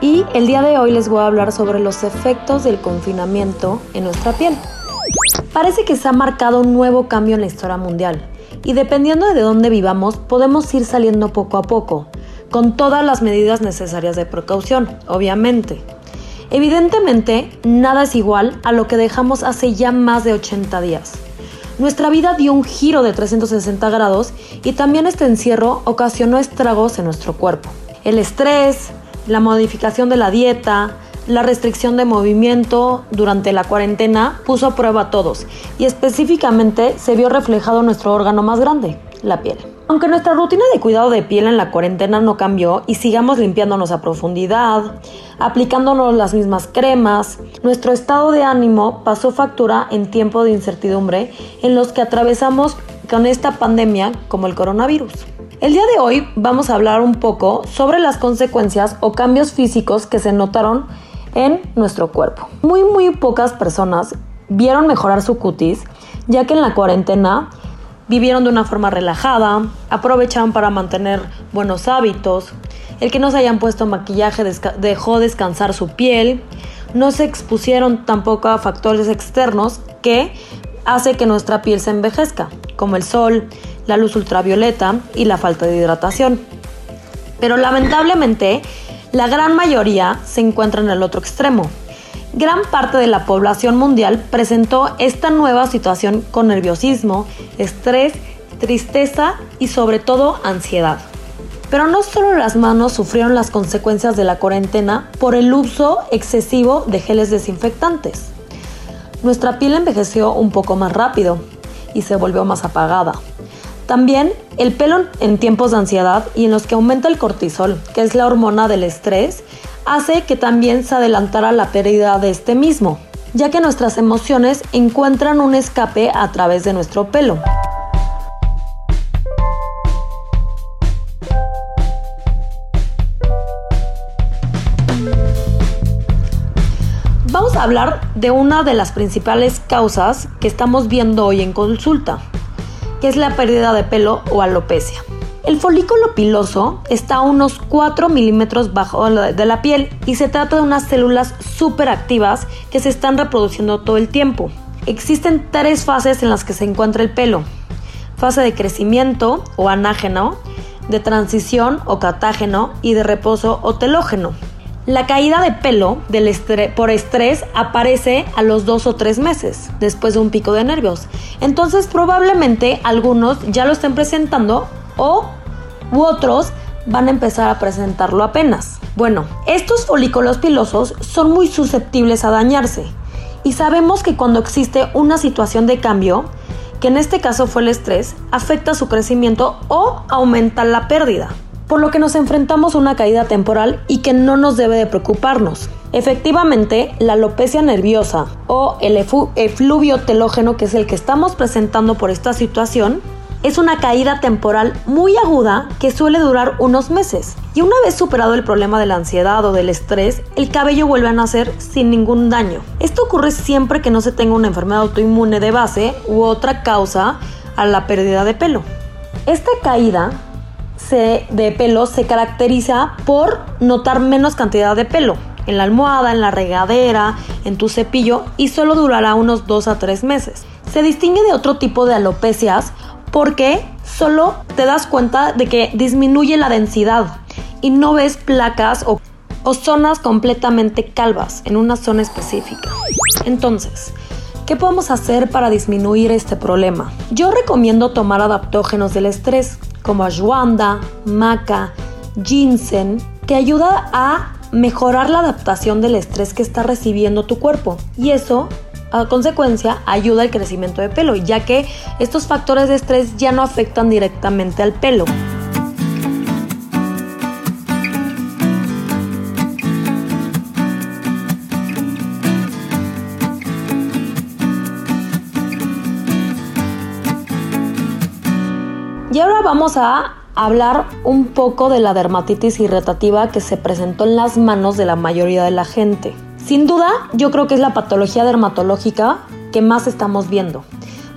y el día de hoy les voy a hablar sobre los efectos del confinamiento en nuestra piel. Parece que se ha marcado un nuevo cambio en la historia mundial y dependiendo de dónde vivamos podemos ir saliendo poco a poco, con todas las medidas necesarias de precaución, obviamente. Evidentemente, nada es igual a lo que dejamos hace ya más de 80 días. Nuestra vida dio un giro de 360 grados y también este encierro ocasionó estragos en nuestro cuerpo. El estrés, la modificación de la dieta, la restricción de movimiento durante la cuarentena puso a prueba a todos y específicamente se vio reflejado nuestro órgano más grande, la piel. Aunque nuestra rutina de cuidado de piel en la cuarentena no cambió y sigamos limpiándonos a profundidad, aplicándonos las mismas cremas, nuestro estado de ánimo pasó factura en tiempo de incertidumbre en los que atravesamos con esta pandemia como el coronavirus. El día de hoy vamos a hablar un poco sobre las consecuencias o cambios físicos que se notaron en nuestro cuerpo. Muy muy pocas personas vieron mejorar su cutis, ya que en la cuarentena vivieron de una forma relajada, aprovecharon para mantener buenos hábitos, el que no se hayan puesto maquillaje dejó descansar su piel, no se expusieron tampoco a factores externos que hace que nuestra piel se envejezca, como el sol, la luz ultravioleta y la falta de hidratación. Pero lamentablemente, la gran mayoría se encuentra en el otro extremo. Gran parte de la población mundial presentó esta nueva situación con nerviosismo, estrés, tristeza y sobre todo ansiedad. Pero no solo las manos sufrieron las consecuencias de la cuarentena por el uso excesivo de geles desinfectantes. Nuestra piel envejeció un poco más rápido y se volvió más apagada. También el pelo en tiempos de ansiedad y en los que aumenta el cortisol, que es la hormona del estrés, hace que también se adelantara la pérdida de este mismo, ya que nuestras emociones encuentran un escape a través de nuestro pelo. Vamos a hablar de una de las principales causas que estamos viendo hoy en consulta, que es la pérdida de pelo o alopecia. El folículo piloso está a unos 4 milímetros bajo de la piel y se trata de unas células súper activas que se están reproduciendo todo el tiempo. Existen tres fases en las que se encuentra el pelo. Fase de crecimiento o anágeno, de transición o catágeno y de reposo o telógeno. La caída de pelo por estrés aparece a los dos o tres meses después de un pico de nervios. Entonces probablemente algunos ya lo estén presentando o u otros van a empezar a presentarlo apenas. Bueno, estos folículos pilosos son muy susceptibles a dañarse y sabemos que cuando existe una situación de cambio, que en este caso fue el estrés, afecta su crecimiento o aumenta la pérdida por lo que nos enfrentamos a una caída temporal y que no nos debe de preocuparnos. Efectivamente, la alopecia nerviosa o el efluvio telógeno, que es el que estamos presentando por esta situación, es una caída temporal muy aguda que suele durar unos meses. Y una vez superado el problema de la ansiedad o del estrés, el cabello vuelve a nacer sin ningún daño. Esto ocurre siempre que no se tenga una enfermedad autoinmune de base u otra causa a la pérdida de pelo. Esta caída de pelo se caracteriza por notar menos cantidad de pelo en la almohada, en la regadera, en tu cepillo y solo durará unos 2 a 3 meses. Se distingue de otro tipo de alopecias porque solo te das cuenta de que disminuye la densidad y no ves placas o o zonas completamente calvas en una zona específica. Entonces, ¿qué podemos hacer para disminuir este problema? Yo recomiendo tomar adaptógenos del estrés como ashwanda, maca, ginseng, que ayuda a mejorar la adaptación del estrés que está recibiendo tu cuerpo. Y eso, a consecuencia, ayuda al crecimiento de pelo, ya que estos factores de estrés ya no afectan directamente al pelo. Vamos a hablar un poco de la dermatitis irritativa que se presentó en las manos de la mayoría de la gente. Sin duda, yo creo que es la patología dermatológica que más estamos viendo,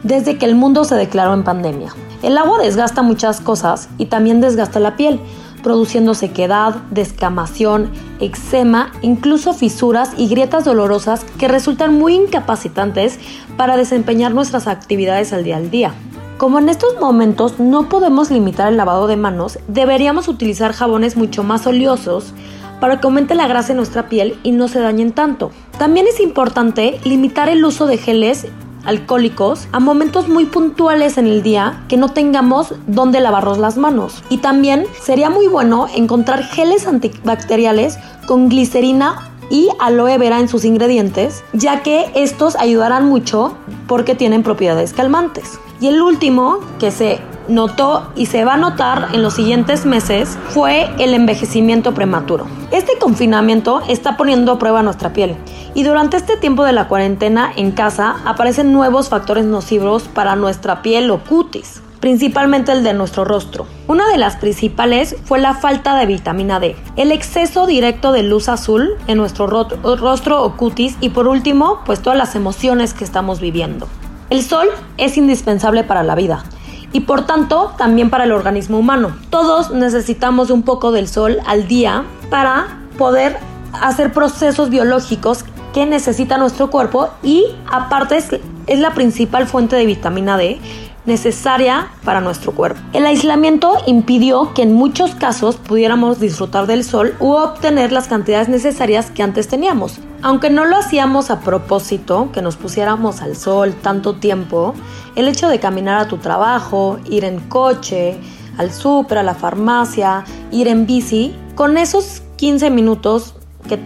desde que el mundo se declaró en pandemia. El agua desgasta muchas cosas y también desgasta la piel, produciendo sequedad, descamación, eczema, incluso fisuras y grietas dolorosas que resultan muy incapacitantes para desempeñar nuestras actividades al día al día. Como en estos momentos no podemos limitar el lavado de manos, deberíamos utilizar jabones mucho más oleosos para que aumente la grasa en nuestra piel y no se dañen tanto. También es importante limitar el uso de geles alcohólicos a momentos muy puntuales en el día que no tengamos donde lavarnos las manos. Y también sería muy bueno encontrar geles antibacteriales con glicerina y aloe vera en sus ingredientes, ya que estos ayudarán mucho porque tienen propiedades calmantes. Y el último que se notó y se va a notar en los siguientes meses fue el envejecimiento prematuro. Este confinamiento está poniendo a prueba nuestra piel y durante este tiempo de la cuarentena en casa aparecen nuevos factores nocivos para nuestra piel o cutis principalmente el de nuestro rostro. Una de las principales fue la falta de vitamina D, el exceso directo de luz azul en nuestro rostro o cutis y por último, pues todas las emociones que estamos viviendo. El sol es indispensable para la vida y por tanto también para el organismo humano. Todos necesitamos un poco del sol al día para poder hacer procesos biológicos que necesita nuestro cuerpo y aparte es, es la principal fuente de vitamina D necesaria para nuestro cuerpo. El aislamiento impidió que en muchos casos pudiéramos disfrutar del sol u obtener las cantidades necesarias que antes teníamos. Aunque no lo hacíamos a propósito, que nos pusiéramos al sol tanto tiempo, el hecho de caminar a tu trabajo, ir en coche, al súper, a la farmacia, ir en bici, con esos 15 minutos que,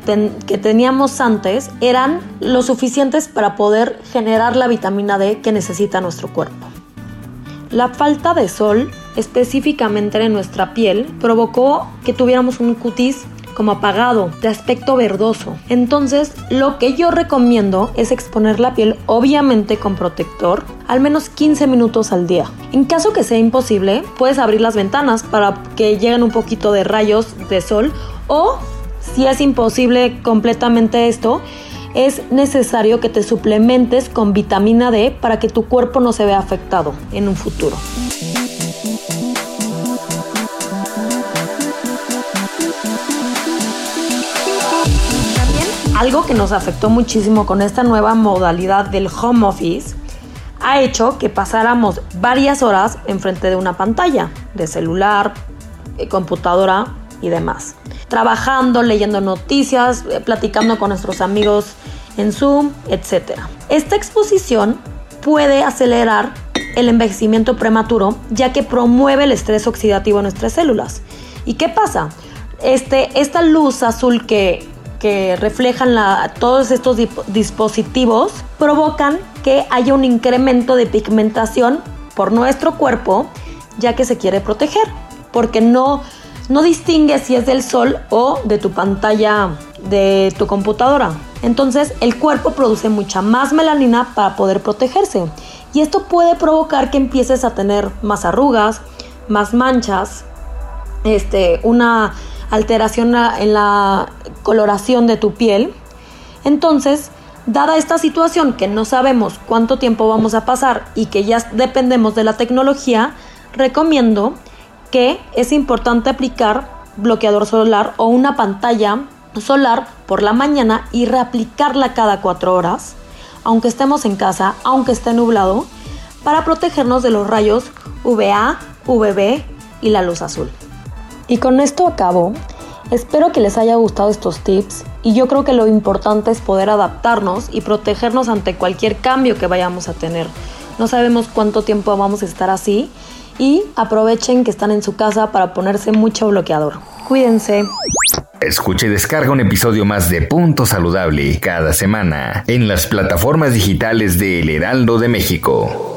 que, teníamos antes eran lo suficientes para poder generar la vitamina D que necesita nuestro cuerpo. La falta de sol, específicamente en nuestra piel, provocó que tuviéramos un cutis como apagado, de aspecto verdoso. Entonces, lo que yo recomiendo es exponer la piel, obviamente con protector, al menos 15 minutos al día. En caso que sea imposible, puedes abrir las ventanas para que lleguen un poquito de rayos de sol o si es imposible completamente esto, es necesario que te suplementes con vitamina D para que tu cuerpo no se vea afectado en un futuro. Algo que nos afectó muchísimo con esta nueva modalidad del home office ha hecho que pasáramos varias horas enfrente de una pantalla de celular, eh, computadora y demás trabajando, leyendo noticias, eh, platicando con nuestros amigos en Zoom, etc. Esta exposición puede acelerar el envejecimiento prematuro ya que promueve el estrés oxidativo en nuestras células. ¿Y qué pasa? Este, esta luz azul que, que reflejan todos estos dispositivos provocan que haya un incremento de pigmentación por nuestro cuerpo ya que se quiere proteger porque no no distingue si es del sol o de tu pantalla de tu computadora. Entonces el cuerpo produce mucha más melanina para poder protegerse. Y esto puede provocar que empieces a tener más arrugas, más manchas, este, una alteración en la coloración de tu piel. Entonces, dada esta situación que no sabemos cuánto tiempo vamos a pasar y que ya dependemos de la tecnología, recomiendo que es importante aplicar bloqueador solar o una pantalla solar por la mañana y reaplicarla cada cuatro horas, aunque estemos en casa, aunque esté nublado, para protegernos de los rayos UVA, UVB y la luz azul. Y con esto acabo Espero que les haya gustado estos tips y yo creo que lo importante es poder adaptarnos y protegernos ante cualquier cambio que vayamos a tener. No sabemos cuánto tiempo vamos a estar así y aprovechen que están en su casa para ponerse mucho bloqueador. Cuídense. Escuche y descarga un episodio más de Punto Saludable cada semana en las plataformas digitales de El Heraldo de México.